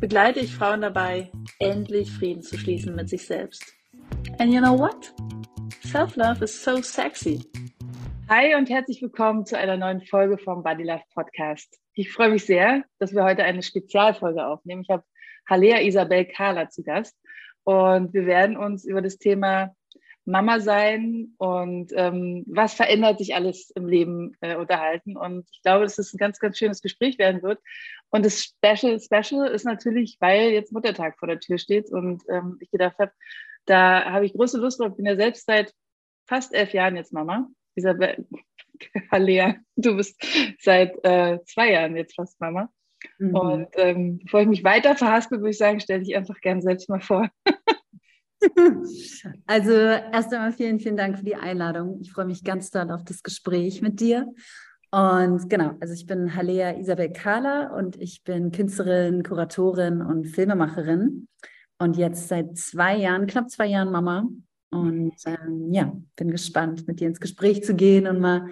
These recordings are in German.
begleite ich Frauen dabei, endlich Frieden zu schließen mit sich selbst. And you know what? Self-love is so sexy. Hi und herzlich willkommen zu einer neuen Folge vom Body Love Podcast. Ich freue mich sehr, dass wir heute eine Spezialfolge aufnehmen. Ich habe Halea Isabel Kahler zu Gast und wir werden uns über das Thema Mama sein und ähm, was verändert sich alles im Leben äh, unterhalten. Und ich glaube, dass es ein ganz, ganz schönes Gespräch werden wird. Und das Special, Special ist natürlich, weil jetzt Muttertag vor der Tür steht und ähm, ich gedacht habe, da habe ich große Lust drauf. Ich bin ja selbst seit fast elf Jahren jetzt Mama. Isabel, Lea, du bist seit äh, zwei Jahren jetzt fast Mama. Mhm. Und ähm, bevor ich mich weiter verhaspel, würde ich sagen, stell dich einfach gern selbst mal vor. Also erst einmal vielen, vielen Dank für die Einladung. Ich freue mich ganz doll auf das Gespräch mit dir. Und genau, also ich bin Halea Isabel Kahler und ich bin Künstlerin, Kuratorin und Filmemacherin. Und jetzt seit zwei Jahren, knapp zwei Jahren Mama. Und ähm, ja, bin gespannt, mit dir ins Gespräch zu gehen und mal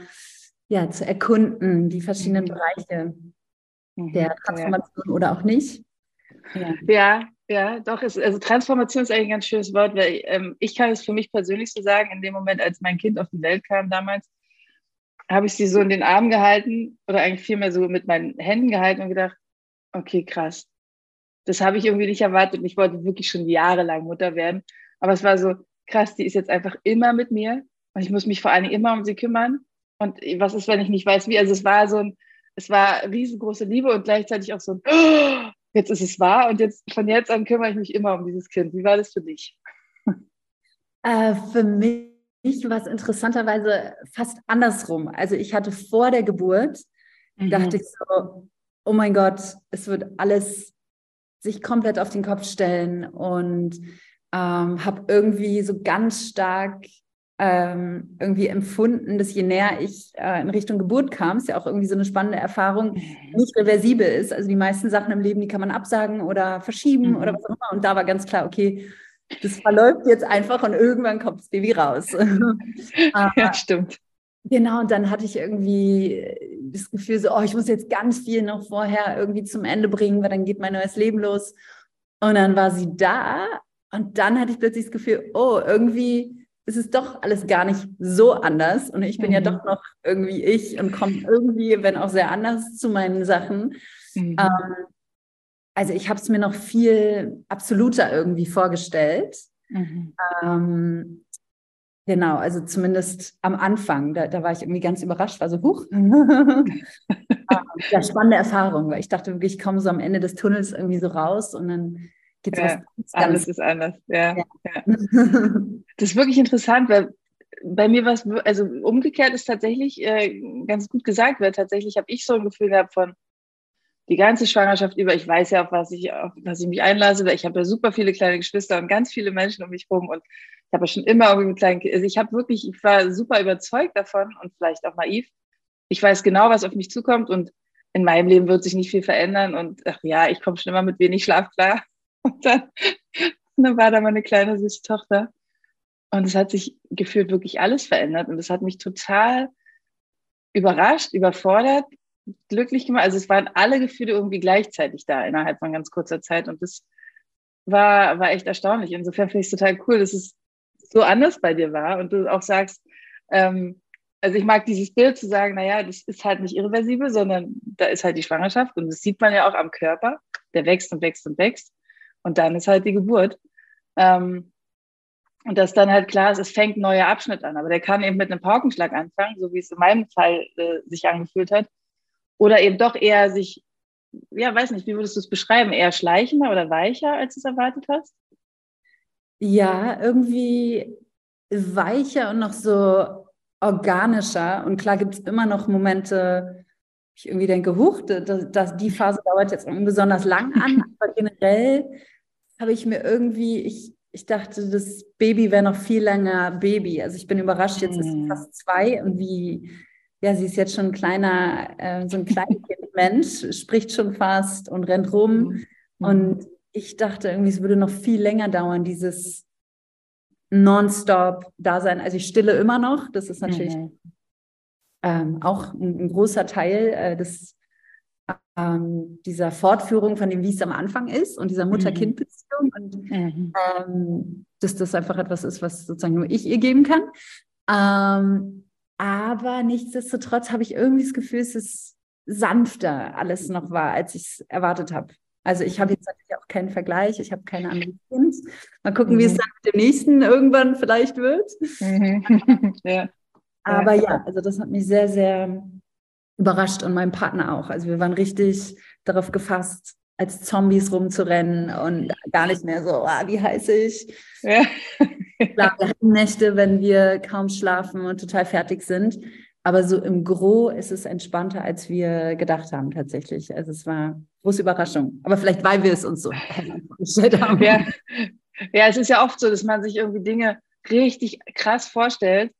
ja, zu erkunden, die verschiedenen mhm. Bereiche mhm. der Transformation oder auch nicht. Ja, ja, ja doch. Ist, also Transformation ist eigentlich ein ganz schönes Wort, weil ähm, ich kann es für mich persönlich so sagen, in dem Moment, als mein Kind auf die Welt kam damals, habe ich sie so in den Arm gehalten oder eigentlich vielmehr so mit meinen Händen gehalten und gedacht, okay, krass. Das habe ich irgendwie nicht erwartet. Ich wollte wirklich schon jahrelang Mutter werden. Aber es war so, krass, die ist jetzt einfach immer mit mir und ich muss mich vor allen Dingen immer um sie kümmern. Und was ist, wenn ich nicht weiß, wie? Also es war so ein, es war riesengroße Liebe und gleichzeitig auch so ein, oh, jetzt ist es wahr und jetzt von jetzt an kümmere ich mich immer um dieses Kind. Wie war das für dich? Äh, für mich war es interessanterweise fast andersrum. Also ich hatte vor der Geburt, mhm. dachte ich so, oh mein Gott, es wird alles sich komplett auf den Kopf stellen und ähm, habe irgendwie so ganz stark ähm, irgendwie empfunden, dass je näher ich äh, in Richtung Geburt kam, ist ja auch irgendwie so eine spannende Erfahrung, mhm. nicht reversibel ist. Also die meisten Sachen im Leben, die kann man absagen oder verschieben mhm. oder was auch immer. Und da war ganz klar, okay, das verläuft jetzt einfach und irgendwann kommt das Baby raus. ja, stimmt. Genau, und dann hatte ich irgendwie das Gefühl so, oh, ich muss jetzt ganz viel noch vorher irgendwie zum Ende bringen, weil dann geht mein neues Leben los. Und dann war sie da und dann hatte ich plötzlich das Gefühl, oh, irgendwie ist es doch alles gar nicht so anders und ich bin mhm. ja doch noch irgendwie ich und komme irgendwie, wenn auch sehr anders zu meinen Sachen. Mhm. Ähm, also ich habe es mir noch viel absoluter irgendwie vorgestellt. Mhm. Ähm, genau, also zumindest am Anfang, da, da, war ich irgendwie ganz überrascht, war so, huch. ja, spannende Erfahrung, weil ich dachte wirklich, ich komme so am Ende des Tunnels irgendwie so raus und dann geht ja, was Alles ist anders, ja. ja. ja. das ist wirklich interessant, weil bei mir war es, also umgekehrt ist tatsächlich äh, ganz gut gesagt, weil tatsächlich habe ich so ein Gefühl gehabt von, die ganze Schwangerschaft über, ich weiß ja, auf was ich, auf was ich mich einlasse, weil ich habe ja super viele kleine Geschwister und ganz viele Menschen um mich herum und ich habe ja schon immer irgendwie mit kleinen, also ich habe wirklich, ich war super überzeugt davon und vielleicht auch naiv. Ich weiß genau, was auf mich zukommt und in meinem Leben wird sich nicht viel verändern und ach ja, ich komme schon immer mit wenig Schlaf klar. Und dann, dann war da meine kleine süße Tochter. Und es hat sich gefühlt wirklich alles verändert. Und es hat mich total überrascht, überfordert glücklich gemacht. Also es waren alle Gefühle irgendwie gleichzeitig da innerhalb von ganz kurzer Zeit. Und das war, war echt erstaunlich. Insofern finde ich es total cool, dass es so anders bei dir war. Und du auch sagst, ähm, also ich mag dieses Bild zu sagen, naja, das ist halt nicht irreversibel, sondern da ist halt die Schwangerschaft. Und das sieht man ja auch am Körper, der wächst und wächst und wächst und dann ist halt die Geburt. Ähm, und dass dann halt klar ist, es fängt ein neuer Abschnitt an, aber der kann eben mit einem Paukenschlag anfangen, so wie es in meinem Fall äh, sich angefühlt hat. Oder eben doch eher sich, ja, weiß nicht, wie würdest du es beschreiben? Eher schleichender oder weicher, als du es erwartet hast? Ja, irgendwie weicher und noch so organischer. Und klar gibt es immer noch Momente, ich irgendwie denke, huch, das, das, die Phase dauert jetzt besonders lang an, aber generell habe ich mir irgendwie, ich, ich dachte, das Baby wäre noch viel länger Baby. Also ich bin überrascht, jetzt ist sie mhm. fast zwei und wie, ja, sie ist jetzt schon ein kleiner, äh, so ein Kleinkind-Mensch, spricht schon fast und rennt rum. Mhm. Und ich dachte irgendwie, es würde noch viel länger dauern, dieses nonstop Dasein. Also ich stille immer noch, das ist natürlich mhm. ähm, auch ein, ein, großer Teil äh, des, ähm, dieser Fortführung von dem, wie es am Anfang ist und dieser Mutter-Kind-Beziehung. Und mhm. ähm, dass das einfach etwas ist, was sozusagen nur ich ihr geben kann. Ähm, aber nichtsdestotrotz habe ich irgendwie das Gefühl, es ist sanfter alles noch war, als ich es erwartet habe. Also ich habe jetzt natürlich auch keinen Vergleich, ich habe keine anderen Kind. Mal gucken, mhm. wie es mhm. dann mit dem nächsten irgendwann vielleicht wird. Mhm. ja. Aber ja, also das hat mich sehr, sehr überrascht und mein Partner auch. Also wir waren richtig darauf gefasst, als Zombies rumzurennen und gar nicht mehr so, ah, wie heiß ich. Ja. Klar, wir hatten Nächte, wenn wir kaum schlafen und total fertig sind. Aber so im Gro ist es entspannter, als wir gedacht haben, tatsächlich. Also es war große Überraschung. Aber vielleicht, weil wir es uns so vorgestellt haben. Ja. ja, es ist ja oft so, dass man sich irgendwie Dinge richtig krass vorstellt.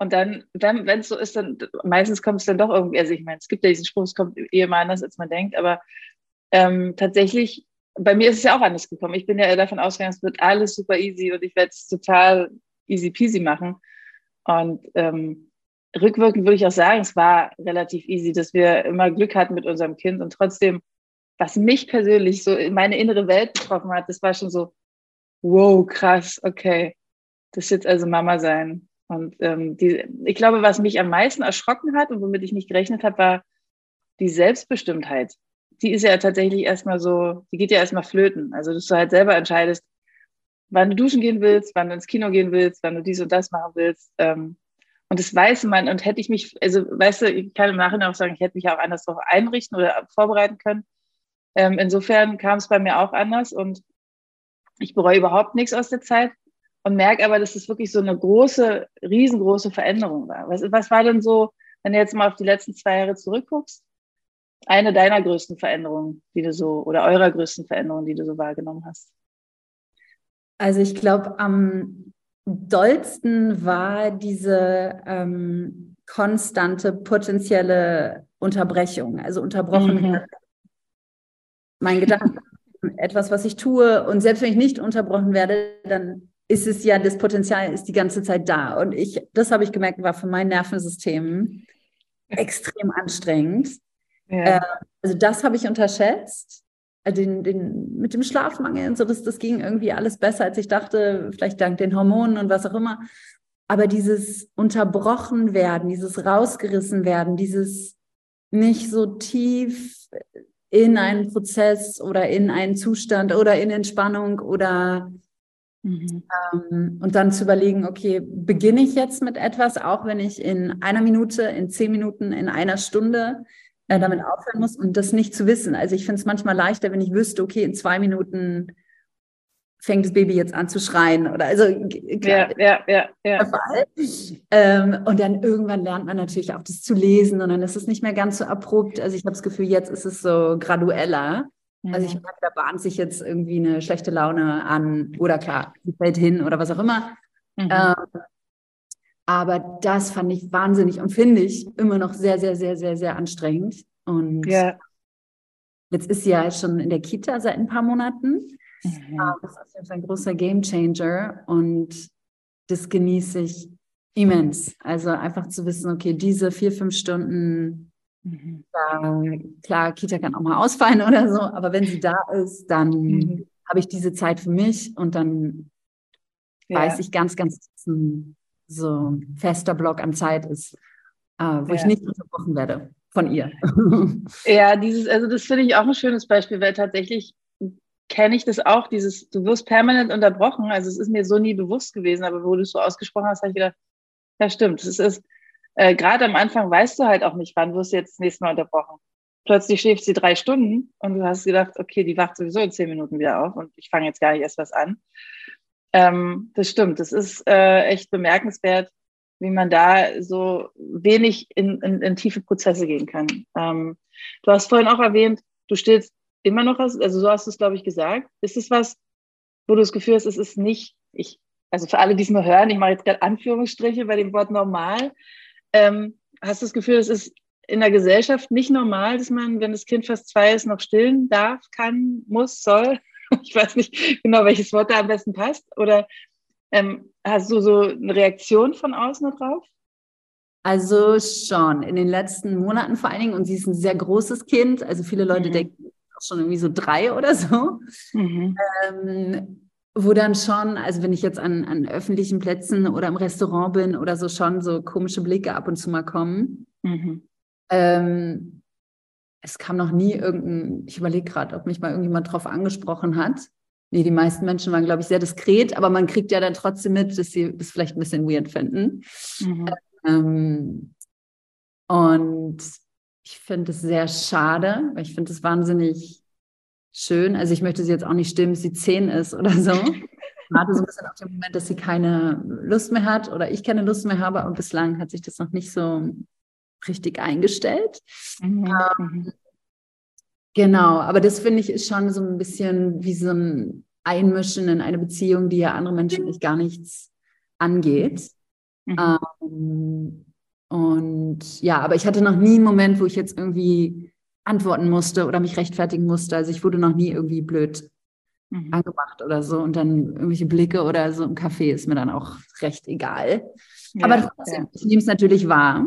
Und dann, wenn es so ist, dann meistens kommt es dann doch irgendwie, also ich meine, es gibt ja diesen Spruch, es kommt eh immer anders, als man denkt, aber ähm, tatsächlich, bei mir ist es ja auch anders gekommen. Ich bin ja davon ausgegangen, es wird alles super easy und ich werde es total easy peasy machen. Und ähm, rückwirkend würde ich auch sagen, es war relativ easy, dass wir immer Glück hatten mit unserem Kind und trotzdem, was mich persönlich so in meine innere Welt getroffen hat, das war schon so, wow, krass, okay, das ist jetzt also Mama sein. Und ähm, die, ich glaube, was mich am meisten erschrocken hat und womit ich nicht gerechnet habe, war die Selbstbestimmtheit. Die ist ja tatsächlich erstmal so, die geht ja erstmal flöten. Also, dass du halt selber entscheidest, wann du duschen gehen willst, wann du ins Kino gehen willst, wann du dies und das machen willst. Ähm, und das weiß man. Und hätte ich mich, also weißt du, ich kann im Nachhinein auch sagen, ich hätte mich auch anders darauf einrichten oder vorbereiten können. Ähm, insofern kam es bei mir auch anders und ich bereue überhaupt nichts aus der Zeit und merke aber, dass es wirklich so eine große, riesengroße Veränderung war. Was, was war denn so, wenn du jetzt mal auf die letzten zwei Jahre zurückguckst, eine deiner größten Veränderungen, die du so, oder eurer größten Veränderungen, die du so wahrgenommen hast? Also ich glaube, am dollsten war diese ähm, konstante potenzielle Unterbrechung, also unterbrochen mhm. mein Gedanke, etwas, was ich tue und selbst wenn ich nicht unterbrochen werde, dann ist es ja, das Potenzial ist die ganze Zeit da und ich, das habe ich gemerkt, war für mein Nervensystem extrem anstrengend. Ja. Äh, also das habe ich unterschätzt äh, den, den, mit dem Schlafmangel und so, das, das ging irgendwie alles besser, als ich dachte, vielleicht dank den Hormonen und was auch immer. Aber dieses unterbrochen werden, dieses rausgerissen werden, dieses nicht so tief in einen Prozess oder in einen Zustand oder in Entspannung oder mhm. ähm, und dann zu überlegen, okay, beginne ich jetzt mit etwas, auch wenn ich in einer Minute, in zehn Minuten, in einer Stunde äh, damit aufhören muss und das nicht zu wissen. Also ich finde es manchmal leichter, wenn ich wüsste, okay, in zwei Minuten fängt das Baby jetzt an zu schreien oder also klar, ja, ja, ja, ja. Ähm, und dann irgendwann lernt man natürlich auch das zu lesen und dann ist es nicht mehr ganz so abrupt. Also ich habe das Gefühl, jetzt ist es so gradueller. Also ich merke, da bahnt sich jetzt irgendwie eine schlechte Laune an oder klar, sie fällt hin oder was auch immer. Mhm. Ähm, aber das fand ich wahnsinnig und finde ich immer noch sehr, sehr, sehr, sehr, sehr anstrengend. Und ja. jetzt ist sie ja schon in der Kita seit ein paar Monaten. Mhm. Das ist ein großer Game Changer und das genieße ich immens. Also einfach zu wissen, okay, diese vier, fünf Stunden, mhm. da, klar, Kita kann auch mal ausfallen oder so, aber wenn sie da ist, dann mhm. habe ich diese Zeit für mich und dann ja. weiß ich ganz, ganz so ein fester Block an Zeit ist, äh, wo ja. ich nicht unterbrochen werde von ihr. Ja, dieses, also das finde ich auch ein schönes Beispiel, weil tatsächlich kenne ich das auch, dieses, du wirst permanent unterbrochen. Also es ist mir so nie bewusst gewesen, aber wo du es so ausgesprochen hast, habe ich gedacht, ja stimmt, es ist, äh, gerade am Anfang weißt du halt auch nicht, wann wirst du jetzt das nächste Mal unterbrochen. Plötzlich schläft sie drei Stunden und du hast gedacht, okay, die wacht sowieso in zehn Minuten wieder auf und ich fange jetzt gar nicht erst was an. Ähm, das stimmt, das ist äh, echt bemerkenswert, wie man da so wenig in, in, in tiefe Prozesse gehen kann. Ähm, du hast vorhin auch erwähnt, du stillst immer noch, also so hast du es, glaube ich, gesagt. Ist es was, wo du das Gefühl hast, es ist nicht, ich, also für alle, die es nur hören, ich mache jetzt gerade Anführungsstriche bei dem Wort normal, ähm, hast du das Gefühl, es ist in der Gesellschaft nicht normal, dass man, wenn das Kind fast zwei ist, noch stillen darf, kann, muss, soll? Ich weiß nicht genau, welches Wort da am besten passt. Oder ähm, hast du so eine Reaktion von außen drauf? Also schon, in den letzten Monaten vor allen Dingen. Und sie ist ein sehr großes Kind. Also viele Leute mhm. denken auch schon irgendwie so drei oder so. Mhm. Ähm, wo dann schon, also wenn ich jetzt an, an öffentlichen Plätzen oder im Restaurant bin oder so, schon so komische Blicke ab und zu mal kommen. Mhm. Ähm, es kam noch nie irgendein, ich überlege gerade, ob mich mal irgendjemand drauf angesprochen hat. Nee, die meisten Menschen waren, glaube ich, sehr diskret, aber man kriegt ja dann trotzdem mit, dass sie das vielleicht ein bisschen weird finden. Mhm. Ähm, und ich finde es sehr schade, weil ich finde es wahnsinnig schön. Also ich möchte sie jetzt auch nicht stimmen, dass sie zehn ist oder so. Ich warte so ein bisschen auf den Moment, dass sie keine Lust mehr hat oder ich keine Lust mehr habe, aber bislang hat sich das noch nicht so richtig eingestellt. Mhm. Ähm, genau, aber das finde ich ist schon so ein bisschen wie so ein Einmischen in eine Beziehung, die ja andere Menschen nicht gar nichts angeht. Mhm. Ähm, und ja, aber ich hatte noch nie einen Moment, wo ich jetzt irgendwie antworten musste oder mich rechtfertigen musste. Also ich wurde noch nie irgendwie blöd mhm. angemacht oder so. Und dann irgendwelche Blicke oder so im Café ist mir dann auch recht egal. Ja, aber trotzdem, ja. ich nehme es natürlich wahr.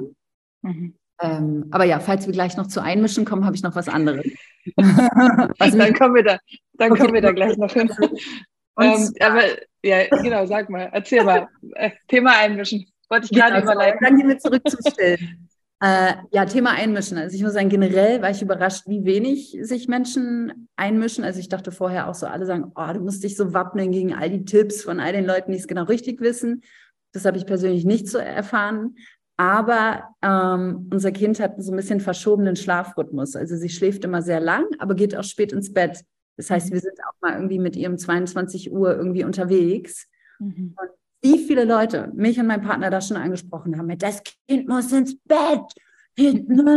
Mhm. Ähm, aber ja, falls wir gleich noch zu Einmischen kommen, habe ich noch was anderes. was dann kommen wir da, dann okay. kommen wir da gleich noch hin. ähm, aber ja, genau, sag mal, erzähl mal. Äh, Thema Einmischen. Wollte ich gerade genau, überleiten. Dann gehen wir zurück zum Stillen. Äh, ja, Thema Einmischen. Also ich muss sagen, generell war ich überrascht, wie wenig sich Menschen einmischen. Also ich dachte vorher auch so, alle sagen, oh, du musst dich so wappnen gegen all die Tipps von all den Leuten, die es genau richtig wissen. Das habe ich persönlich nicht so erfahren. Aber ähm, unser Kind hat so ein bisschen verschobenen Schlafrhythmus. Also sie schläft immer sehr lang, aber geht auch spät ins Bett. Das heißt, wir sind auch mal irgendwie mit ihrem 22 Uhr irgendwie unterwegs. Mhm. Und wie viele Leute mich und mein Partner da schon angesprochen haben, das Kind muss ins Bett.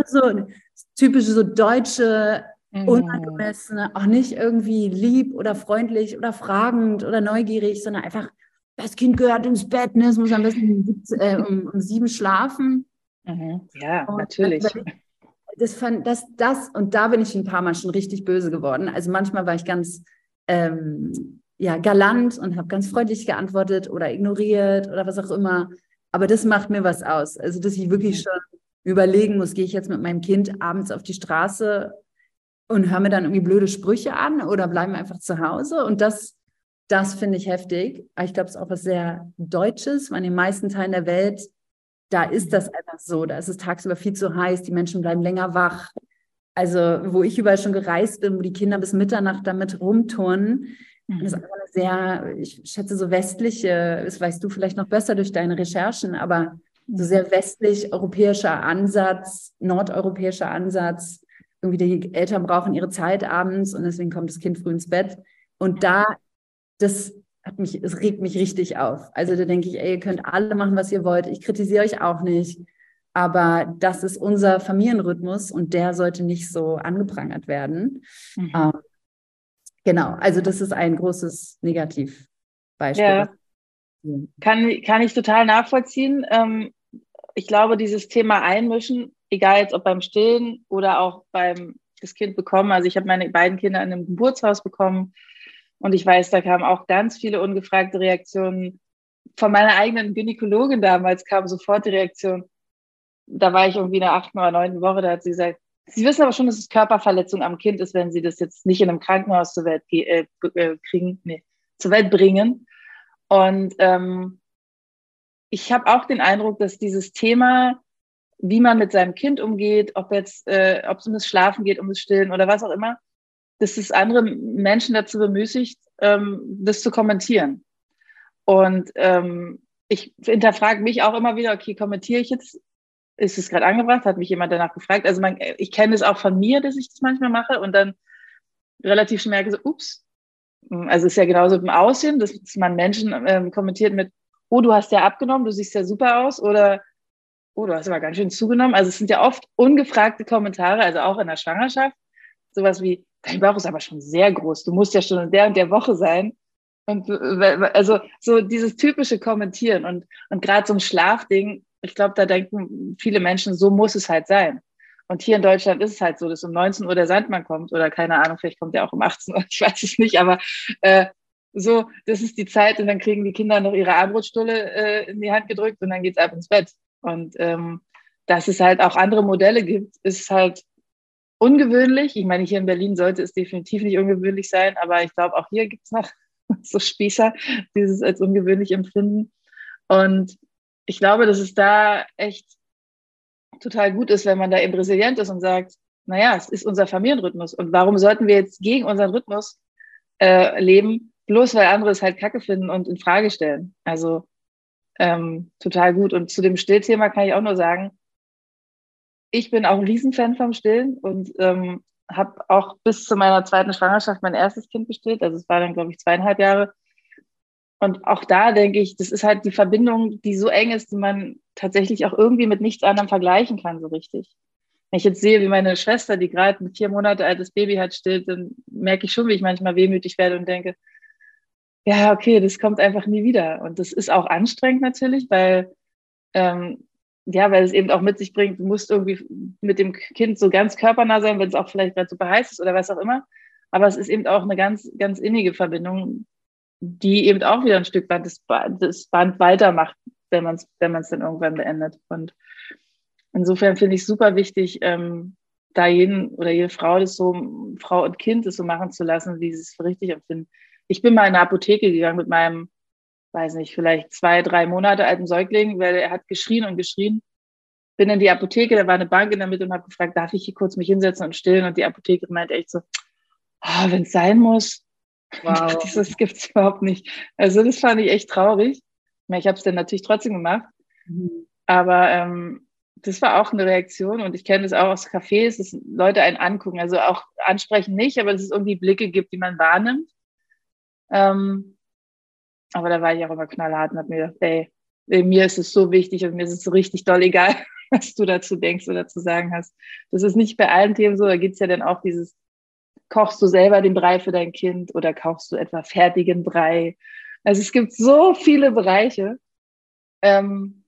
So typische so deutsche, mhm. unangemessene, auch nicht irgendwie lieb oder freundlich oder fragend oder neugierig, sondern einfach, das Kind gehört ins Bett, ne? es muss am besten äh, um, um, sieben schlafen. Mhm. Ja, und natürlich. Das, fand, das, das, und da bin ich ein paar Mal schon richtig böse geworden. Also manchmal war ich ganz ähm, ja, galant und habe ganz freundlich geantwortet oder ignoriert oder was auch immer. Aber das macht mir was aus. Also, dass ich wirklich mhm. schon überlegen muss, gehe ich jetzt mit meinem Kind abends auf die Straße und höre mir dann irgendwie blöde Sprüche an oder bleiben einfach zu Hause. Und das, das finde ich heftig. ich glaube, es ist auch was sehr Deutsches, weil in den meisten Teilen der Welt, da ist das einfach so. Da ist es tagsüber viel zu heiß, die Menschen bleiben länger wach. Also, wo ich überall schon gereist bin, wo die Kinder bis Mitternacht damit rumturnen, Mhm. Das ist einfach eine sehr, ich schätze, so westliche, das weißt du vielleicht noch besser durch deine Recherchen, aber so mhm. sehr westlich-europäischer Ansatz, nordeuropäischer Ansatz. Irgendwie die Eltern brauchen ihre Zeit abends und deswegen kommt das Kind früh ins Bett. Und da, das hat mich, es regt mich richtig auf. Also da denke ich, ey, ihr könnt alle machen, was ihr wollt. Ich kritisiere euch auch nicht. Aber das ist unser Familienrhythmus und der sollte nicht so angeprangert werden. Mhm. Ähm, Genau, also das ist ein großes Negativbeispiel. Ja. Kann, kann ich total nachvollziehen. Ähm, ich glaube, dieses Thema Einmischen, egal jetzt ob beim Stillen oder auch beim das Kind bekommen, also ich habe meine beiden Kinder in einem Geburtshaus bekommen und ich weiß, da kamen auch ganz viele ungefragte Reaktionen. Von meiner eigenen Gynäkologin damals kam sofort die Reaktion, da war ich irgendwie in der achten oder neunten Woche, da hat sie gesagt, Sie wissen aber schon, dass es Körperverletzung am Kind ist, wenn Sie das jetzt nicht in einem Krankenhaus zur Welt äh, äh, kriegen, nee, zur Welt bringen. Und ähm, ich habe auch den Eindruck, dass dieses Thema, wie man mit seinem Kind umgeht, ob jetzt, äh, ob es um das Schlafen geht, um das Stillen oder was auch immer, dass es andere Menschen dazu bemüßigt, ähm, das zu kommentieren. Und ähm, ich hinterfrage mich auch immer wieder, okay, kommentiere ich jetzt ist es gerade angebracht? Hat mich jemand danach gefragt? Also man, ich kenne es auch von mir, dass ich das manchmal mache und dann relativ schnell merke, so, ups. Also es ist ja genauso im Aussehen, dass man Menschen ähm, kommentiert mit, oh, du hast ja abgenommen, du siehst ja super aus oder oh, du hast aber ganz schön zugenommen. Also es sind ja oft ungefragte Kommentare, also auch in der Schwangerschaft. Sowas wie, dein Bauch ist aber schon sehr groß, du musst ja schon in der und der Woche sein. Und also so dieses typische Kommentieren und, und gerade so ein Schlafding, ich glaube, da denken viele Menschen, so muss es halt sein. Und hier in Deutschland ist es halt so, dass um 19 Uhr der Sandmann kommt oder keine Ahnung, vielleicht kommt er auch um 18 Uhr, ich weiß es nicht, aber äh, so, das ist die Zeit und dann kriegen die Kinder noch ihre Armbrotstulle äh, in die Hand gedrückt und dann geht's ab ins Bett. Und ähm, dass es halt auch andere Modelle gibt, ist halt ungewöhnlich. Ich meine, hier in Berlin sollte es definitiv nicht ungewöhnlich sein, aber ich glaube, auch hier gibt es noch so Spießer, die es als ungewöhnlich empfinden. Und ich glaube, dass es da echt total gut ist, wenn man da eben resilient ist und sagt, naja, es ist unser Familienrhythmus. Und warum sollten wir jetzt gegen unseren Rhythmus äh, leben, bloß weil andere es halt kacke finden und in Frage stellen? Also ähm, total gut. Und zu dem Stillthema kann ich auch nur sagen, ich bin auch ein Riesenfan vom Stillen und ähm, habe auch bis zu meiner zweiten Schwangerschaft mein erstes Kind gestillt. Also es war dann, glaube ich, zweieinhalb Jahre. Und auch da denke ich, das ist halt die Verbindung, die so eng ist, die man tatsächlich auch irgendwie mit nichts anderem vergleichen kann, so richtig. Wenn ich jetzt sehe, wie meine Schwester, die gerade ein vier Monate altes Baby hat, stillt, dann merke ich schon, wie ich manchmal wehmütig werde und denke, ja, okay, das kommt einfach nie wieder. Und das ist auch anstrengend natürlich, weil, ähm, ja, weil es eben auch mit sich bringt, du musst irgendwie mit dem Kind so ganz körpernah sein, wenn es auch vielleicht gerade super heiß ist oder was auch immer. Aber es ist eben auch eine ganz, ganz innige Verbindung, die eben auch wieder ein Stück weit das, das Band weitermacht, wenn man es wenn dann irgendwann beendet. Und insofern finde ich super wichtig, ähm, da jeden oder jede Frau das so, Frau und Kind das so machen zu lassen, wie sie es für richtig empfinden ich bin mal in eine Apotheke gegangen mit meinem, weiß nicht, vielleicht zwei, drei Monate alten Säugling, weil er hat geschrien und geschrien. Bin in die Apotheke, da war eine Bank in der Mitte und habe gefragt, darf ich hier kurz mich hinsetzen und stillen? Und die Apothekerin meinte echt so, oh, wenn es sein muss. Wow. das gibt es überhaupt nicht. Also das fand ich echt traurig. Ich habe es dann natürlich trotzdem gemacht. Mhm. Aber ähm, das war auch eine Reaktion und ich kenne das auch aus Cafés, dass Leute einen angucken. Also auch ansprechen nicht, aber dass es irgendwie Blicke gibt, die man wahrnimmt. Ähm, aber da war ich auch immer knallhart und habe mir gedacht, ey, mir ist es so wichtig und mir ist es so richtig doll egal, was du dazu denkst oder zu sagen hast. Das ist nicht bei allen Themen so, da gibt es ja dann auch dieses, kochst du selber den Brei für dein Kind oder kaufst du etwa fertigen Brei? Also es gibt so viele Bereiche, ähm,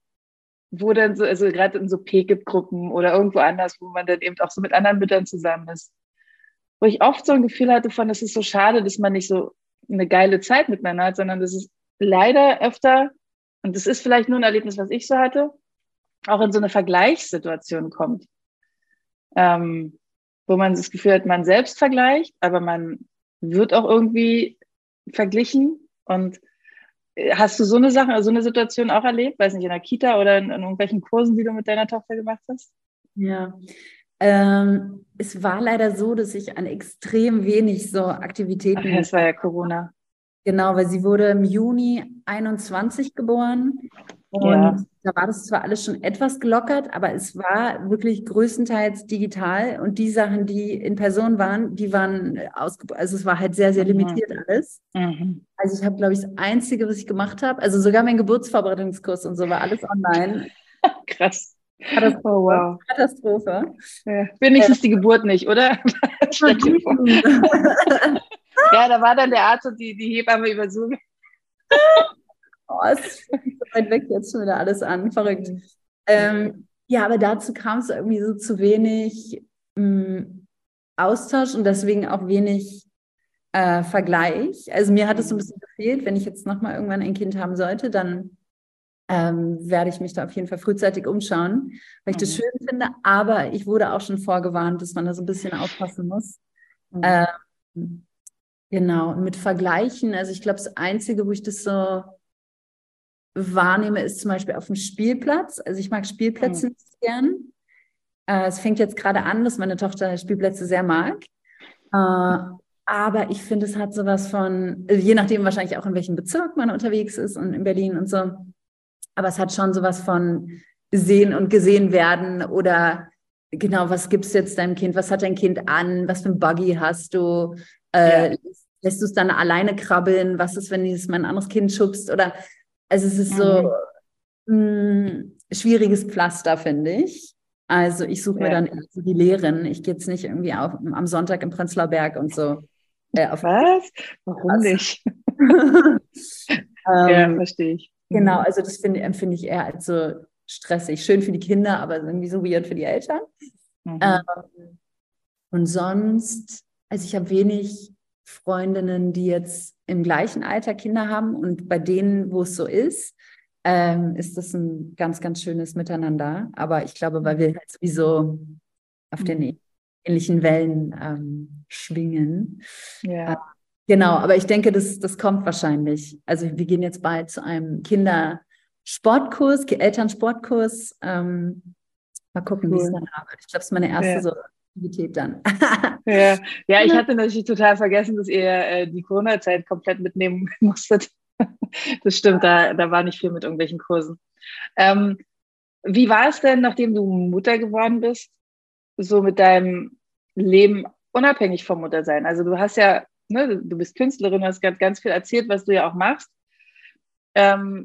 wo dann so, also gerade in so PKIP-Gruppen oder irgendwo anders, wo man dann eben auch so mit anderen Müttern zusammen ist, wo ich oft so ein Gefühl hatte von, es ist so schade, dass man nicht so eine geile Zeit miteinander hat, sondern das ist leider öfter, und das ist vielleicht nur ein Erlebnis, was ich so hatte, auch in so eine Vergleichssituation kommt, ähm, wo man das Gefühl hat, man selbst vergleicht, aber man wird auch irgendwie verglichen. Und äh, hast du so eine Sache, so eine Situation auch erlebt? Weiß nicht, in der Kita oder in, in irgendwelchen Kursen, die du mit deiner Tochter gemacht hast? Ja, ähm, es war leider so, dass ich an extrem wenig so Aktivitäten. Ach, das war ja Corona. Genau, weil sie wurde im Juni 21 geboren. Und ja. da war das zwar alles schon etwas gelockert, aber es war wirklich größtenteils digital. Und die Sachen, die in Person waren, die waren ausgebaut. Also es war halt sehr, sehr limitiert mhm. alles. Mhm. Also ich habe, glaube ich, das Einzige, was ich gemacht habe, also sogar mein Geburtsvorbereitungskurs und so war alles online. Krass. Katastrophe. Oh, wow. Katastrophe. Ja. Wenigstens äh. die Geburt nicht, oder? ja, da war dann der Arzt und die, die Hebamme über Zoom. Oh, es so weit weg jetzt schon wieder alles an. Verrückt. Ähm, ja, aber dazu kam es irgendwie so zu wenig mh, mm, Austausch und deswegen auch wenig äh, Vergleich. Also mir hat es so ein bisschen gefehlt, wenn ich jetzt nochmal irgendwann ein Kind haben sollte, dann ähm, werde ich mich da auf jeden Fall frühzeitig umschauen, weil ich mhm. das schön finde. Aber ich wurde auch schon vorgewarnt, dass man da so ein bisschen aufpassen muss. Mhm. Ähm, genau, und mit Vergleichen, also ich glaube, das Einzige, wo ich das so wahrnehme, ist zum Beispiel auf dem Spielplatz. Also ich mag Spielplätze mhm. nicht gern. Äh, es fängt jetzt gerade an, dass meine Tochter Spielplätze sehr mag. Äh, aber ich finde, es hat sowas von, je nachdem wahrscheinlich auch in welchem Bezirk man unterwegs ist und in Berlin und so, aber es hat schon sowas von sehen und gesehen werden oder genau, was gibst du jetzt deinem Kind, was hat dein Kind an, was für ein Buggy hast du, äh, ja. lässt du es dann alleine krabbeln, was ist, wenn es mal ein anderes Kind schubst oder Also es ist so ein mm, schwieriges Pflaster, finde ich. Also ich suche mir dann so die Lehren. Ich gehe jetzt nicht irgendwie auf, am Sonntag im Prenzlauer Berg und so. Äh, Was? Warum was? nicht? ähm, ja, verstehe ich. Genau, mhm. also das finde, empfinde ich eher als so stressig. Schön für die Kinder, aber irgendwie so weird für die Eltern. Mhm. Ähm, und sonst, also ich habe wenig Freundinnen, die jetzt im gleichen Alter Kinder haben und bei denen, wo es so ist, ähm, ist das ein ganz, ganz schönes Miteinander. Aber ich glaube, weil wir halt sowieso auf den mhm. ähnlichen Wellen ähm, schwingen. Ja. Äh, genau, aber ich denke, das, das kommt wahrscheinlich. Also wir gehen jetzt bald zu einem Kindersportkurs, Elternsportkurs. Ähm, mal gucken, cool. wie es dann arbeitet. Ich glaube, es ist meine erste ja. so Aktivität dann. ja. ja, ich hatte natürlich total vergessen, dass ihr äh, die Corona-Zeit komplett mitnehmen musstet. das stimmt, da, da war nicht viel mit irgendwelchen Kursen. Ähm, wie war es denn, nachdem du Mutter geworden bist, so mit deinem Leben unabhängig vom Muttersein? Also du hast ja, ne, du bist Künstlerin, hast ganz, ganz viel erzählt, was du ja auch machst. Ähm,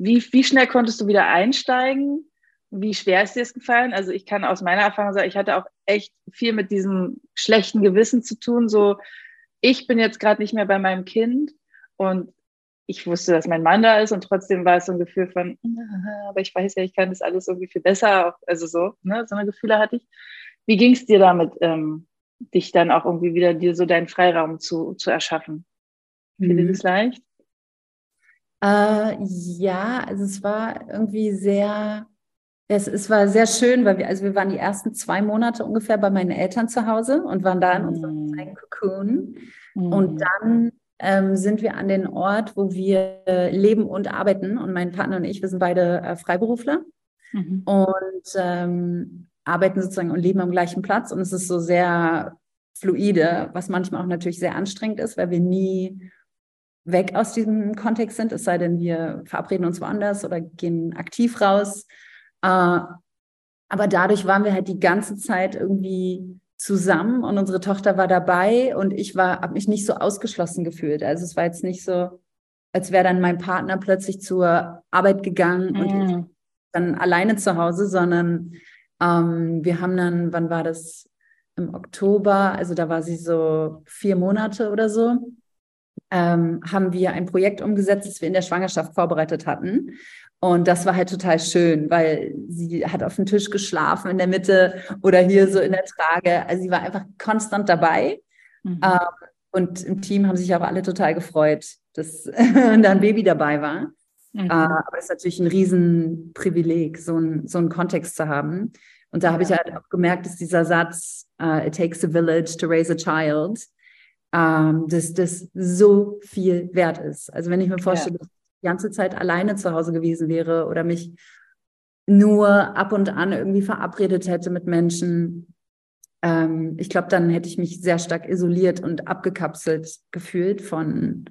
wie, wie schnell konntest du wieder einsteigen? Wie schwer ist dir es gefallen? Also ich kann aus meiner Erfahrung sagen, ich hatte auch echt viel mit diesem schlechten Gewissen zu tun. So, ich bin jetzt gerade nicht mehr bei meinem Kind und ich wusste, dass mein Mann da ist und trotzdem war es so ein Gefühl von, aber ich weiß ja, ich kann das alles irgendwie viel besser. Also so, ne, so eine Gefühle hatte ich. Wie ging es dir damit, ähm, dich dann auch irgendwie wieder dir so deinen Freiraum zu, zu erschaffen? Fiel mhm. dir das leicht? Äh, ja, also es war irgendwie sehr, es, es war sehr schön, weil wir, also wir waren die ersten zwei Monate ungefähr bei meinen Eltern zu Hause und waren da in mhm. unserem kleinen Cocoon. Mhm. Und dann ähm, sind wir an den Ort, wo wir äh, leben und arbeiten. Und mein Partner und ich, wir sind beide äh, Freiberufler mhm. und ähm, arbeiten sozusagen und leben am gleichen Platz. Und es ist so sehr fluide, was manchmal auch natürlich sehr anstrengend ist, weil wir nie weg aus diesem Kontext sind, es sei denn, wir verabreden uns woanders oder gehen aktiv raus. Äh, aber dadurch waren wir halt die ganze Zeit irgendwie zusammen und unsere Tochter war dabei und ich war, habe mich nicht so ausgeschlossen gefühlt. Also es war jetzt nicht so, als wäre dann mein Partner plötzlich zur Arbeit gegangen mhm. und ich dann alleine zu Hause, sondern ähm, wir haben dann, wann war das? Im Oktober, also da war sie so vier Monate oder so, ähm, haben wir ein Projekt umgesetzt, das wir in der Schwangerschaft vorbereitet hatten. Und das war halt total schön, weil sie hat auf dem Tisch geschlafen in der Mitte oder hier so in der Trage. Also sie war einfach konstant dabei. Mhm. Ähm, und im Team haben sich auch alle total gefreut, dass da ein Baby dabei war. Mhm. Äh, aber es ist natürlich ein Riesenprivileg, so, ein, so einen Kontext zu haben. Und da habe ich halt auch gemerkt, dass dieser Satz, uh, it takes a village to raise a child, ähm, dass das so viel wert ist. Also wenn ich mir vorstelle, ja die ganze Zeit alleine zu Hause gewesen wäre oder mich nur ab und an irgendwie verabredet hätte mit Menschen, ähm, ich glaube, dann hätte ich mich sehr stark isoliert und abgekapselt gefühlt von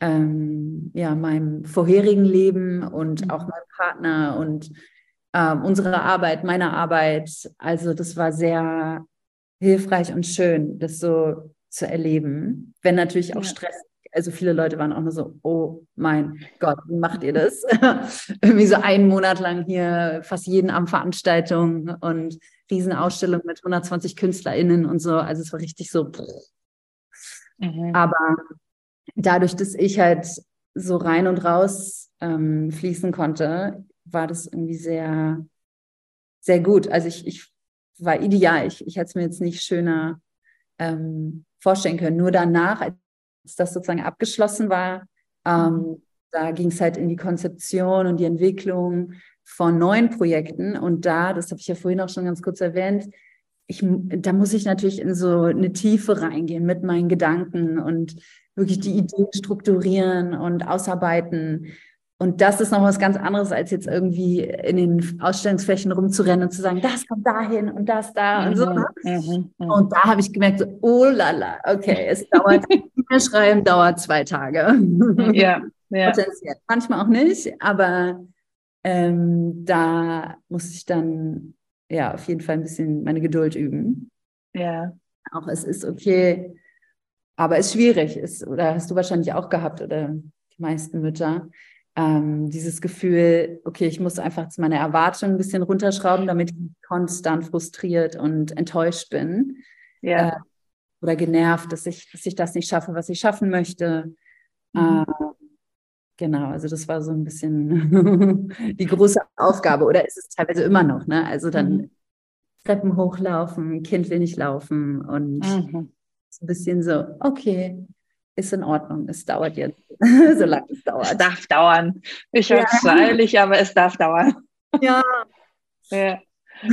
ähm, ja, meinem vorherigen Leben und mhm. auch meinem Partner und ähm, unserer Arbeit, meiner Arbeit. Also das war sehr hilfreich und schön, das so zu erleben, wenn natürlich auch ja. Stress also viele Leute waren auch nur so, oh mein Gott, wie macht ihr das? Irgendwie so einen Monat lang hier fast jeden Abend Veranstaltungen und Riesenausstellung mit 120 KünstlerInnen und so. Also es war richtig so. Mhm. Aber dadurch, dass ich halt so rein und raus ähm, fließen konnte, war das irgendwie sehr, sehr gut. Also ich, ich war ideal. Ich, ich hätte es mir jetzt nicht schöner ähm, vorstellen können. Nur danach, als als das sozusagen abgeschlossen war, ähm, mhm. da ging es halt in die Konzeption und die Entwicklung von neuen Projekten. Und da, das habe ich ja vorhin auch schon ganz kurz erwähnt, ich, da muss ich natürlich in so eine Tiefe reingehen mit meinen Gedanken und wirklich die Ideen strukturieren und ausarbeiten. Und das ist noch was ganz anderes, als jetzt irgendwie in den Ausstellungsflächen rumzurennen und zu sagen, das kommt dahin und das da mhm, und so. Mhm, mhm, mhm. und da habe ich gemerkt, so, oh lala, okay, es dauert, e schreiben dauert zwei Tage. Ja, ja. Potenziell. Manchmal auch nicht, aber ähm, da muss ich dann ja auf jeden Fall ein bisschen meine Geduld üben. Ja. Auch es ist okay, aber es ist schwierig, ist, oder hast du wahrscheinlich auch gehabt, oder die meisten Mütter ähm, dieses Gefühl, okay, ich muss einfach meine Erwartungen ein bisschen runterschrauben, damit ich konstant frustriert und enttäuscht bin. Ja. Äh, oder genervt, dass ich, dass ich das nicht schaffe, was ich schaffen möchte. Mhm. Äh, genau, also das war so ein bisschen die große Aufgabe. Oder ist es teilweise immer noch, ne? Also dann mhm. Treppen hochlaufen, Kind will nicht laufen und mhm. so ein bisschen so, okay, ist in Ordnung, es dauert jetzt, solange es dauert. Es darf dauern. Ich höre es ja. eilig, aber es darf dauern. Ja. ja.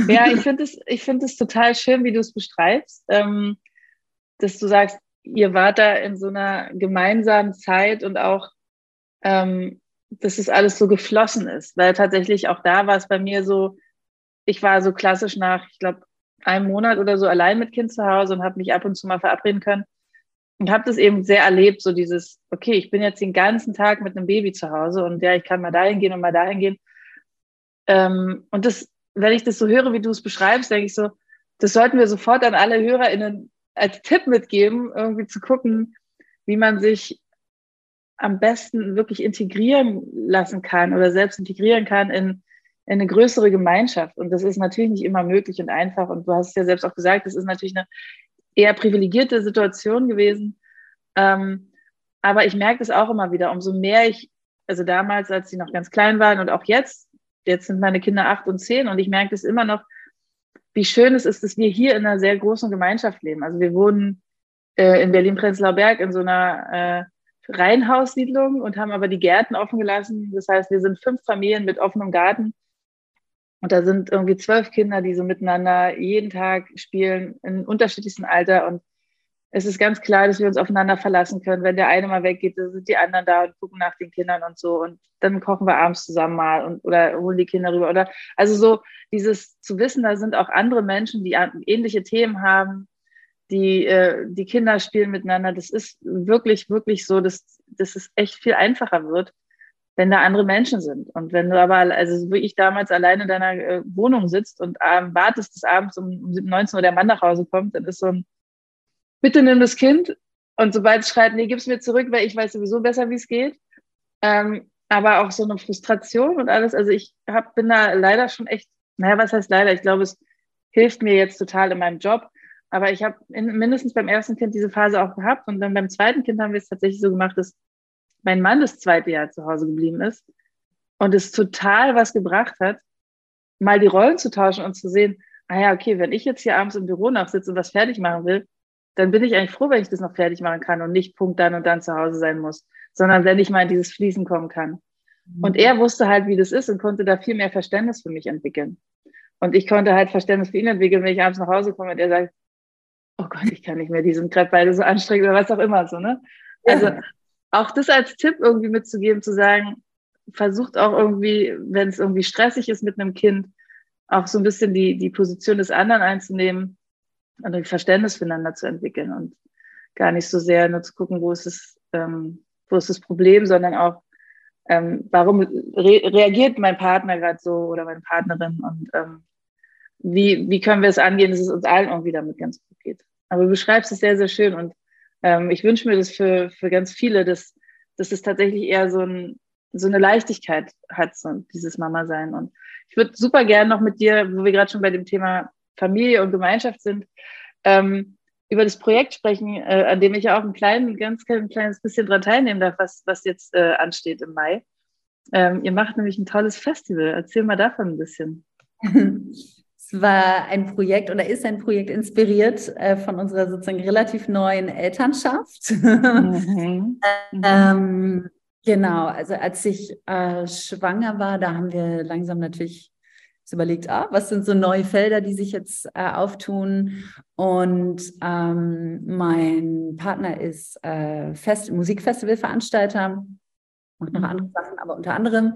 Ja, ich finde es, ich total schön, wie du es beschreibst, ähm, dass du sagst, ihr wart da in so einer gemeinsamen Zeit und auch, ähm, dass es alles so geflossen ist, weil tatsächlich auch da war es bei mir so, ich war so klassisch nach, ich glaube, einem Monat oder so allein mit Kind zu Hause und habe mich ab und zu mal verabreden können und habe das eben sehr erlebt, so dieses, okay, ich bin jetzt den ganzen Tag mit einem Baby zu Hause und ja, ich kann mal dahin gehen und mal dahin gehen. Ähm, und das, wenn ich das so höre, wie du es beschreibst, denke ich so, das sollten wir sofort an alle HörerInnen als Tipp mitgeben, irgendwie zu gucken, wie man sich am besten wirklich integrieren lassen kann oder selbst integrieren kann in, in eine größere Gemeinschaft. Und das ist natürlich nicht immer möglich und einfach. Und du hast es ja selbst auch gesagt, das ist natürlich eine eher privilegierte Situation gewesen. Ähm, aber ich merke das auch immer wieder, umso mehr ich, also damals, als sie noch ganz klein waren und auch jetzt, jetzt sind meine Kinder acht und zehn und ich merke das immer noch, wie schön es ist, dass wir hier in einer sehr großen Gemeinschaft leben. Also wir wohnen äh, in Berlin-Prenzlauer Berg in so einer äh, Reihenhaussiedlung und haben aber die Gärten offen gelassen. Das heißt, wir sind fünf Familien mit offenem Garten und da sind irgendwie zwölf Kinder, die so miteinander jeden Tag spielen, in unterschiedlichsten Alter. Und es ist ganz klar, dass wir uns aufeinander verlassen können. Wenn der eine mal weggeht, dann sind die anderen da und gucken nach den Kindern und so. Und dann kochen wir abends zusammen mal und, oder holen die Kinder rüber. Oder also so dieses zu wissen, da sind auch andere Menschen, die ähnliche Themen haben, die, äh, die Kinder spielen miteinander. Das ist wirklich, wirklich so, dass, dass es echt viel einfacher wird wenn da andere Menschen sind. Und wenn du aber, also wie ich damals alleine in deiner äh, Wohnung sitzt und ähm, wartest, bis abends um, um 19 Uhr der Mann nach Hause kommt, dann ist so ein, bitte nimm das Kind. Und sobald es schreit, nee, gib's mir zurück, weil ich weiß sowieso besser, wie es geht. Ähm, aber auch so eine Frustration und alles. Also ich hab, bin da leider schon echt, naja, was heißt leider? Ich glaube, es hilft mir jetzt total in meinem Job. Aber ich habe mindestens beim ersten Kind diese Phase auch gehabt. Und dann beim zweiten Kind haben wir es tatsächlich so gemacht, dass mein Mann das zweite Jahr zu Hause geblieben ist und es total was gebracht hat, mal die Rollen zu tauschen und zu sehen, ah ja, okay, wenn ich jetzt hier abends im Büro nachsitze und was fertig machen will, dann bin ich eigentlich froh, wenn ich das noch fertig machen kann und nicht Punkt dann und dann zu Hause sein muss, sondern wenn ich mal in dieses Fließen kommen kann. Mhm. Und er wusste halt, wie das ist und konnte da viel mehr Verständnis für mich entwickeln. Und ich konnte halt Verständnis für ihn entwickeln, wenn ich abends nach Hause komme und er sagt, oh Gott, ich kann nicht mehr diesen Crepe, weil das so anstrengend oder was auch immer so, ne? Also auch das als Tipp irgendwie mitzugeben, zu sagen, versucht auch irgendwie, wenn es irgendwie stressig ist mit einem Kind, auch so ein bisschen die, die Position des anderen einzunehmen und ein Verständnis füreinander zu entwickeln und gar nicht so sehr nur zu gucken, wo ist es, ähm, wo ist das Problem, sondern auch, ähm, warum re reagiert mein Partner gerade so oder meine Partnerin und ähm, wie, wie können wir es angehen, dass es uns allen irgendwie damit ganz gut geht. Aber du beschreibst es sehr, sehr schön und ähm, ich wünsche mir das für, für ganz viele, dass, dass es tatsächlich eher so, ein, so eine Leichtigkeit hat, so dieses Mama-Sein. Und ich würde super gerne noch mit dir, wo wir gerade schon bei dem Thema Familie und Gemeinschaft sind, ähm, über das Projekt sprechen, äh, an dem ich ja auch ein klein, ganz ein kleines bisschen dran teilnehmen darf, was, was jetzt äh, ansteht im Mai. Ähm, ihr macht nämlich ein tolles Festival. Erzähl mal davon ein bisschen. Es war ein Projekt oder ist ein Projekt inspiriert äh, von unserer sozusagen relativ neuen Elternschaft. Mhm. ähm, genau, also als ich äh, schwanger war, da haben wir langsam natürlich überlegt, ah, was sind so neue Felder, die sich jetzt äh, auftun. Und ähm, mein Partner ist äh, Fest Musikfestivalveranstalter macht noch andere Sachen, aber unter anderem.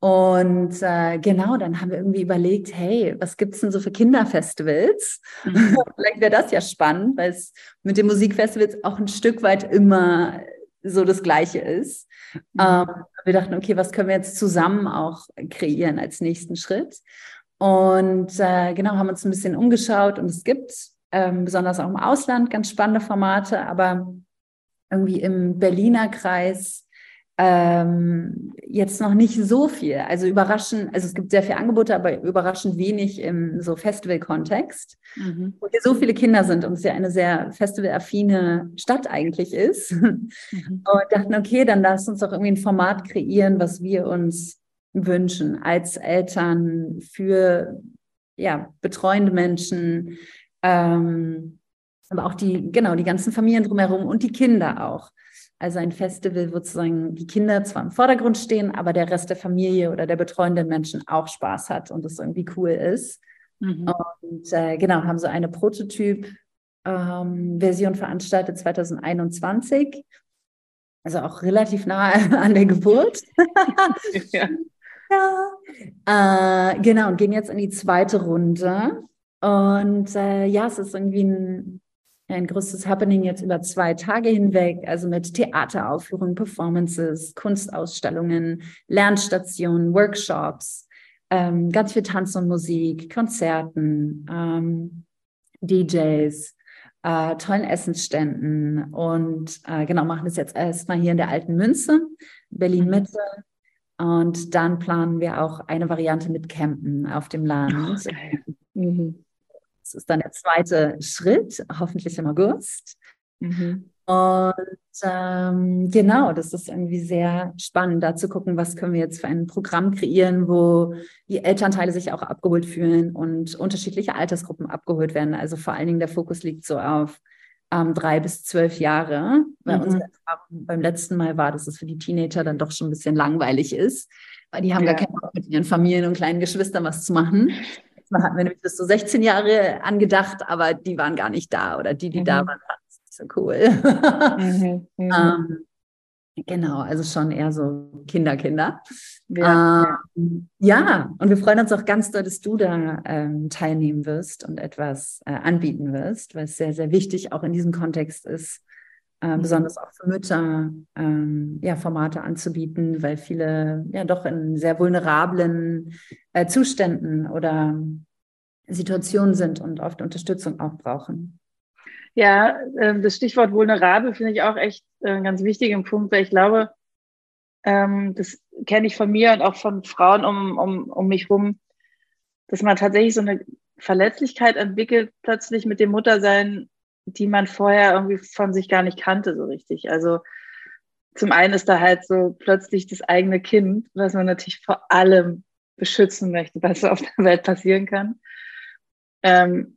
Und äh, genau, dann haben wir irgendwie überlegt, hey, was gibt es denn so für Kinderfestivals? Mhm. Vielleicht wäre das ja spannend, weil es mit den Musikfestivals auch ein Stück weit immer so das Gleiche ist. Mhm. Ähm, wir dachten, okay, was können wir jetzt zusammen auch kreieren als nächsten Schritt? Und äh, genau, haben uns ein bisschen umgeschaut und es gibt ähm, besonders auch im Ausland ganz spannende Formate, aber irgendwie im Berliner Kreis ähm, jetzt noch nicht so viel. Also überraschend, also es gibt sehr viele Angebote, aber überraschend wenig im so Festival-Kontext. Mhm. Wo hier so viele Kinder sind und es ja eine sehr festivalaffine Stadt eigentlich ist. Mhm. Und dachten, okay, dann lass uns doch irgendwie ein Format kreieren, was wir uns wünschen als Eltern für ja, betreuende Menschen, ähm, aber auch die, genau, die ganzen Familien drumherum und die Kinder auch. Also ein Festival, wo sozusagen die Kinder zwar im Vordergrund stehen, aber der Rest der Familie oder der betreuenden Menschen auch Spaß hat und es irgendwie cool ist. Mhm. Und äh, genau, haben so eine Prototyp-Version ähm, veranstaltet 2021. Also auch relativ nahe an der Geburt. ja. ja. Äh, genau, und gehen jetzt in die zweite Runde. Und äh, ja, es ist irgendwie ein ein größtes Happening jetzt über zwei Tage hinweg, also mit Theateraufführungen, Performances, Kunstausstellungen, Lernstationen, Workshops, ähm, ganz viel Tanz und Musik, Konzerten, ähm, DJs, äh, tollen Essensständen und äh, genau, machen das jetzt erstmal hier in der Alten Münze, Berlin Mitte. Und dann planen wir auch eine Variante mit Campen auf dem Land. Oh, mhm. Das ist dann der zweite Schritt, hoffentlich im August. Mhm. Und ähm, genau, das ist irgendwie sehr spannend, da zu gucken, was können wir jetzt für ein Programm kreieren, wo die Elternteile sich auch abgeholt fühlen und unterschiedliche Altersgruppen abgeholt werden. Also vor allen Dingen der Fokus liegt so auf ähm, drei bis zwölf Jahre, weil mhm. unsere Erfahrung beim letzten Mal war, dass es für die Teenager dann doch schon ein bisschen langweilig ist, weil die haben ja. gar keinen Bock mit ihren Familien und kleinen Geschwistern was zu machen. Mal hatten wir nämlich bis so 16 Jahre angedacht, aber die waren gar nicht da oder die, die mhm. da waren, fanden es nicht so cool. Mhm. Mhm. ähm, genau, also schon eher so Kinder, Kinder. Ja, ähm, ja, und wir freuen uns auch ganz doll, dass du da ähm, teilnehmen wirst und etwas äh, anbieten wirst, weil es sehr, sehr wichtig auch in diesem Kontext ist, äh, mhm. besonders auch für Mütter, ähm, ja, Formate anzubieten, weil viele ja doch in sehr vulnerablen äh, Zuständen oder Situationen sind und oft Unterstützung auch brauchen. Ja, äh, das Stichwort vulnerabel finde ich auch echt äh, einen ganz wichtigen Punkt, weil ich glaube, ähm, das kenne ich von mir und auch von Frauen um, um, um mich rum, dass man tatsächlich so eine Verletzlichkeit entwickelt, plötzlich mit dem Muttersein die man vorher irgendwie von sich gar nicht kannte so richtig. Also zum einen ist da halt so plötzlich das eigene Kind, was man natürlich vor allem beschützen möchte, was auf der Welt passieren kann. Ähm,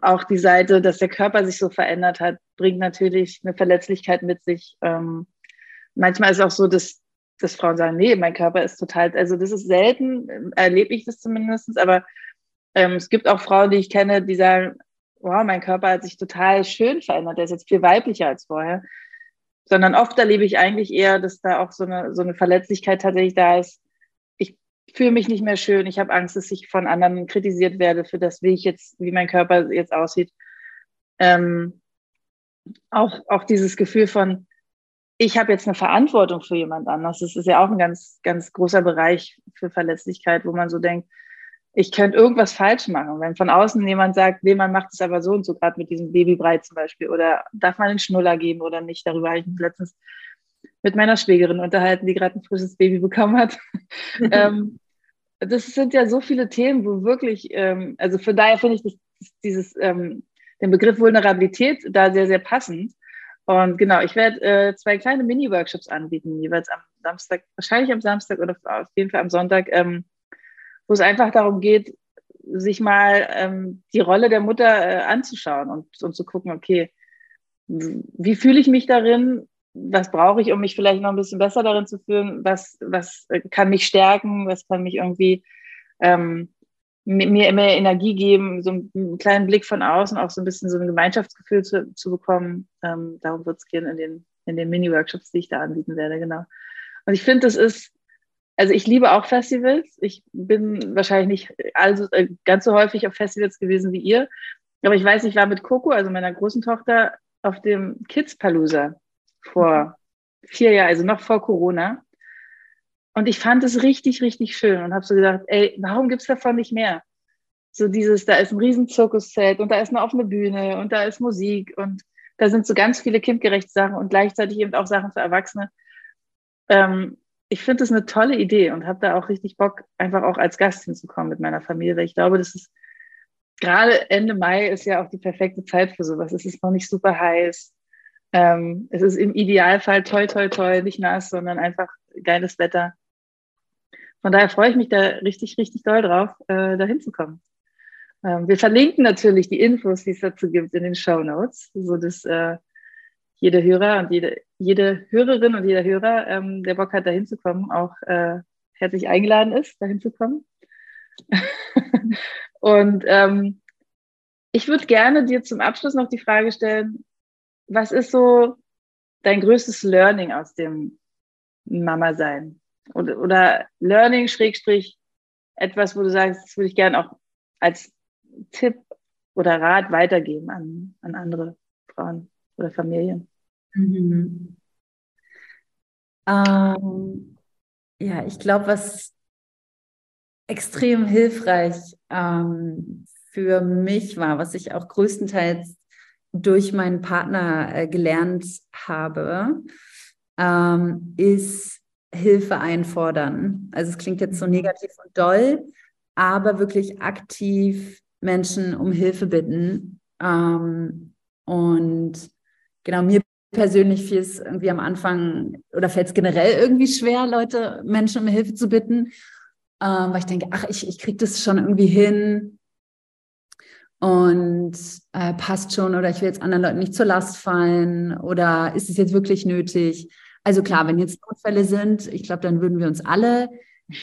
auch die Seite, dass der Körper sich so verändert hat, bringt natürlich eine Verletzlichkeit mit sich. Ähm, manchmal ist es auch so, dass, dass Frauen sagen, nee, mein Körper ist total, also das ist selten, erlebe ich das zumindest, aber ähm, es gibt auch Frauen, die ich kenne, die sagen, wow, mein Körper hat sich total schön verändert, der ist jetzt viel weiblicher als vorher. Sondern oft erlebe ich eigentlich eher, dass da auch so eine, so eine Verletzlichkeit tatsächlich da ist. Ich fühle mich nicht mehr schön, ich habe Angst, dass ich von anderen kritisiert werde für das, wie ich jetzt, wie mein Körper jetzt aussieht. Ähm, auch, auch dieses Gefühl von, ich habe jetzt eine Verantwortung für jemand anders. Das ist ja auch ein ganz, ganz großer Bereich für Verletzlichkeit, wo man so denkt, ich könnte irgendwas falsch machen. Wenn von außen jemand sagt, nee, man macht es aber so und so, gerade mit diesem Babybrei zum Beispiel, oder darf man einen Schnuller geben oder nicht, darüber habe ich mich letztens mit meiner Schwägerin unterhalten, die gerade ein frisches Baby bekommen hat. ähm, das sind ja so viele Themen, wo wirklich, ähm, also von daher finde ich das, dieses, ähm, den Begriff Vulnerabilität da sehr, sehr passend. Und genau, ich werde äh, zwei kleine Mini-Workshops anbieten, jeweils am Samstag, wahrscheinlich am Samstag oder auf jeden Fall am Sonntag, ähm, wo es einfach darum geht, sich mal ähm, die Rolle der Mutter äh, anzuschauen und, und zu gucken, okay, wie fühle ich mich darin? Was brauche ich, um mich vielleicht noch ein bisschen besser darin zu fühlen? Was, was äh, kann mich stärken? Was kann mich irgendwie ähm, mir mehr Energie geben? So einen kleinen Blick von außen, auch so ein bisschen so ein Gemeinschaftsgefühl zu, zu bekommen. Ähm, darum wird es gehen in den, in den Mini-Workshops, die ich da anbieten werde, genau. Und ich finde, das ist also ich liebe auch Festivals. Ich bin wahrscheinlich nicht also, ganz so häufig auf Festivals gewesen wie ihr. Aber ich weiß, ich war mit Coco, also meiner großen Tochter, auf dem Kids Palooza vor vier Jahren, also noch vor Corona. Und ich fand es richtig, richtig schön und habe so gedacht, ey, warum gibt's davon nicht mehr? So dieses, da ist ein riesen Zirkuszelt und da ist eine offene Bühne und da ist Musik und da sind so ganz viele kindgerechte Sachen und gleichzeitig eben auch Sachen für Erwachsene. ähm, ich finde das eine tolle Idee und habe da auch richtig Bock, einfach auch als Gast hinzukommen mit meiner Familie, weil ich glaube, das ist gerade Ende Mai ist ja auch die perfekte Zeit für sowas. Es ist noch nicht super heiß. Ähm, es ist im Idealfall toll, toll, toll, nicht nass, sondern einfach geiles Wetter. Von daher freue ich mich da richtig, richtig doll drauf, äh, da hinzukommen. Ähm, wir verlinken natürlich die Infos, die es dazu gibt, in den Show Notes, sodass äh, jeder Hörer und jede, jede Hörerin und jeder Hörer, ähm, der Bock hat, da hinzukommen, auch äh, herzlich eingeladen ist, da hinzukommen. und ähm, ich würde gerne dir zum Abschluss noch die Frage stellen, was ist so dein größtes Learning aus dem Mama-Sein? Oder, oder Learning, Schrägstrich, etwas, wo du sagst, das würde ich gerne auch als Tipp oder Rat weitergeben an, an andere Frauen oder Familien? Mhm. Ähm, ja, ich glaube, was extrem hilfreich ähm, für mich war, was ich auch größtenteils durch meinen Partner äh, gelernt habe, ähm, ist Hilfe einfordern. Also es klingt jetzt so mhm. negativ und doll, aber wirklich aktiv Menschen um Hilfe bitten. Ähm, und genau, mir persönlich fiel es irgendwie am Anfang oder fällt es generell irgendwie schwer, Leute, Menschen um Hilfe zu bitten, ähm, weil ich denke, ach, ich, ich kriege das schon irgendwie hin und äh, passt schon oder ich will jetzt anderen Leuten nicht zur Last fallen oder ist es jetzt wirklich nötig? Also klar, wenn jetzt Notfälle sind, ich glaube, dann würden wir uns alle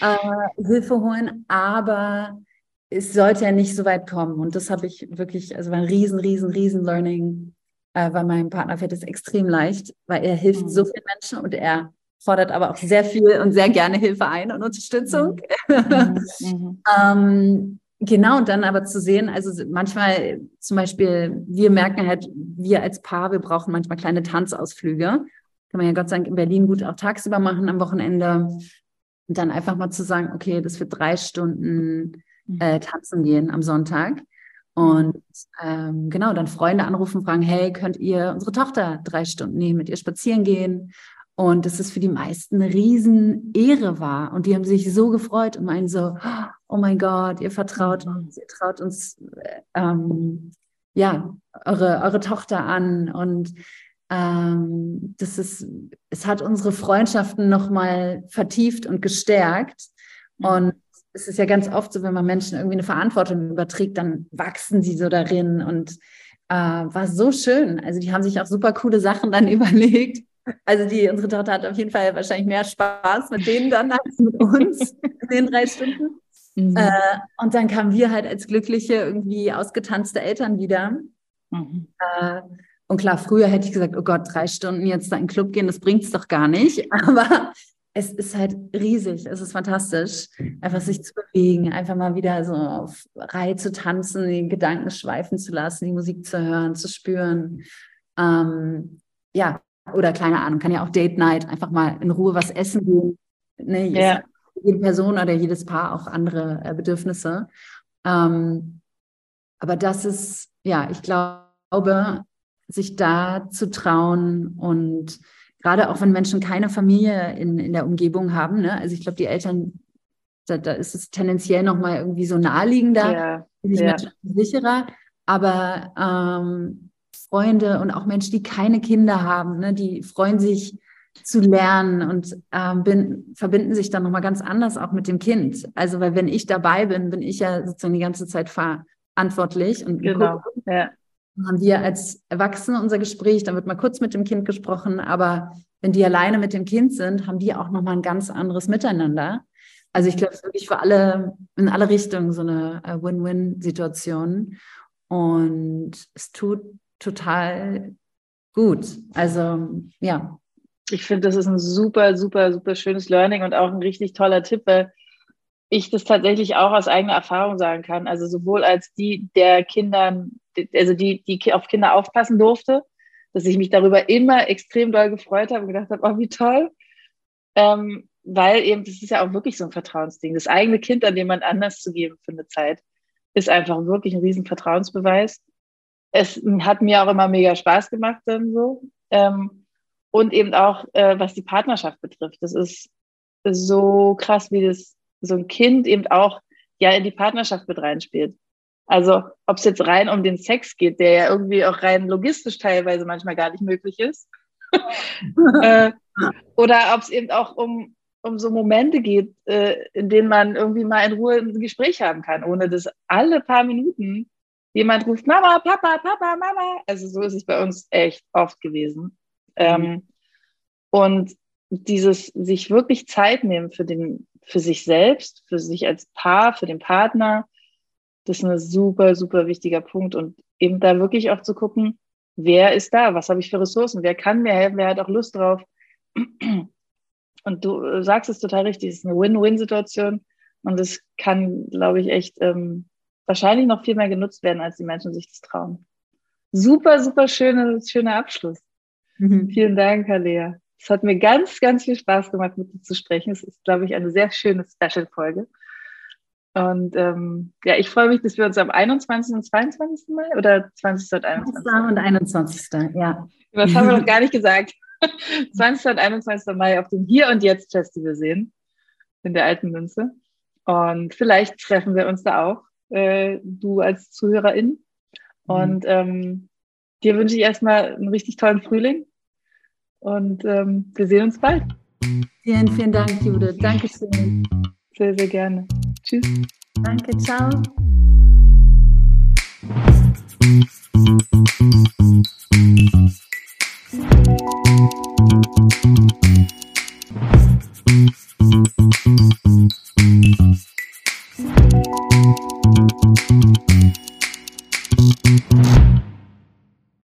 äh, Hilfe holen, aber es sollte ja nicht so weit kommen. Und das habe ich wirklich, also war ein riesen, riesen, riesen Learning, äh, weil meinem Partner fällt es extrem leicht, weil er hilft mhm. so vielen Menschen und er fordert aber auch sehr viel und sehr gerne Hilfe ein und Unterstützung. Mhm. Mhm. ähm, genau, und dann aber zu sehen, also manchmal zum Beispiel, wir merken halt, wir als Paar, wir brauchen manchmal kleine Tanzausflüge. Kann man ja Gott sei Dank in Berlin gut auch tagsüber machen am Wochenende. Und dann einfach mal zu sagen, okay, das wird drei Stunden äh, tanzen gehen am Sonntag. Und ähm, genau, dann Freunde anrufen, fragen, hey, könnt ihr unsere Tochter drei Stunden nehmen, mit ihr spazieren gehen? Und das ist für die meisten eine riesen Ehre war. Und die haben sich so gefreut und meinen so, oh mein Gott, ihr vertraut mhm. uns, ihr traut uns, ähm, ja, eure, eure Tochter an. Und ähm, das ist, es hat unsere Freundschaften nochmal vertieft und gestärkt. Mhm. Und es ist ja ganz oft so, wenn man Menschen irgendwie eine Verantwortung überträgt, dann wachsen sie so darin und äh, war so schön. Also die haben sich auch super coole Sachen dann überlegt. Also die, unsere Tochter hat auf jeden Fall wahrscheinlich mehr Spaß mit denen dann als mit uns in den drei Stunden. Mhm. Äh, und dann kamen wir halt als glückliche, irgendwie ausgetanzte Eltern wieder. Mhm. Äh, und klar, früher hätte ich gesagt, oh Gott, drei Stunden jetzt da in den Club gehen, das bringt es doch gar nicht. Aber es ist halt riesig, es ist fantastisch, einfach sich zu bewegen, einfach mal wieder so auf Reihe zu tanzen, die Gedanken schweifen zu lassen, die Musik zu hören, zu spüren. Ähm, ja, oder keine Ahnung, kann ja auch Date Night, einfach mal in Ruhe was essen gehen. Ne, ja. Jede Person oder jedes Paar auch andere äh, Bedürfnisse. Ähm, aber das ist, ja, ich glaube, sich da zu trauen und gerade auch wenn Menschen keine Familie in, in der Umgebung haben. Ne? Also ich glaube, die Eltern, da, da ist es tendenziell nochmal irgendwie so naheliegender, ja, ja. sicherer. Aber ähm, Freunde und auch Menschen, die keine Kinder haben, ne, die freuen sich zu lernen und ähm, bin, verbinden sich dann nochmal ganz anders auch mit dem Kind. Also, weil wenn ich dabei bin, bin ich ja sozusagen die ganze Zeit verantwortlich und genau. ja haben wir als Erwachsene unser Gespräch, dann wird mal kurz mit dem Kind gesprochen, aber wenn die alleine mit dem Kind sind, haben die auch nochmal ein ganz anderes Miteinander. Also ich glaube, es ist wirklich für alle, in alle Richtungen so eine äh, Win-Win-Situation. Und es tut total gut. Also ja. Ich finde, das ist ein super, super, super schönes Learning und auch ein richtig toller Tipp, weil ich das tatsächlich auch aus eigener Erfahrung sagen kann. Also sowohl als die der Kindern also die, die auf Kinder aufpassen durfte, dass ich mich darüber immer extrem doll gefreut habe und gedacht habe, oh, wie toll. Ähm, weil eben, das ist ja auch wirklich so ein Vertrauensding. Das eigene Kind an jemand anders zu geben für eine Zeit, ist einfach wirklich ein riesen Vertrauensbeweis. Es hat mir auch immer mega Spaß gemacht dann so. Ähm, und eben auch, äh, was die Partnerschaft betrifft. Das ist so krass, wie das so ein Kind eben auch ja in die Partnerschaft mit reinspielt. Also ob es jetzt rein um den Sex geht, der ja irgendwie auch rein logistisch teilweise manchmal gar nicht möglich ist. äh, oder ob es eben auch um, um so Momente geht, äh, in denen man irgendwie mal in Ruhe ein Gespräch haben kann, ohne dass alle paar Minuten jemand ruft, Mama, Papa, Papa, Mama. Also so ist es bei uns echt oft gewesen. Ähm, mhm. Und dieses sich wirklich Zeit nehmen für den, für sich selbst, für sich als Paar, für den Partner, das ist ein super, super wichtiger Punkt. Und eben da wirklich auch zu gucken, wer ist da? Was habe ich für Ressourcen? Wer kann mir helfen? Wer hat auch Lust drauf? Und du sagst es total richtig, es ist eine Win-Win-Situation. Und es kann, glaube ich, echt ähm, wahrscheinlich noch viel mehr genutzt werden, als die Menschen sich das trauen. Super, super schöne, schöner Abschluss. Mhm. Vielen Dank, Alea. Es hat mir ganz, ganz viel Spaß gemacht, mit dir zu sprechen. Es ist, glaube ich, eine sehr schöne Special-Folge. Und ähm, ja, ich freue mich, dass wir uns am 21. und 22. Mai oder 20. und 21. und 21. Ja. Was haben wir noch gar nicht gesagt? 20. und 21. Mai auf dem Hier und Jetzt Festival sehen in der alten Münze. Und vielleicht treffen wir uns da auch, äh, du als Zuhörerin. Mhm. Und ähm, dir wünsche ich erstmal einen richtig tollen Frühling. Und ähm, wir sehen uns bald. Vielen, vielen Dank, Jude. Dankeschön. Sehr, sehr gerne. Tschüss. Danke, ciao.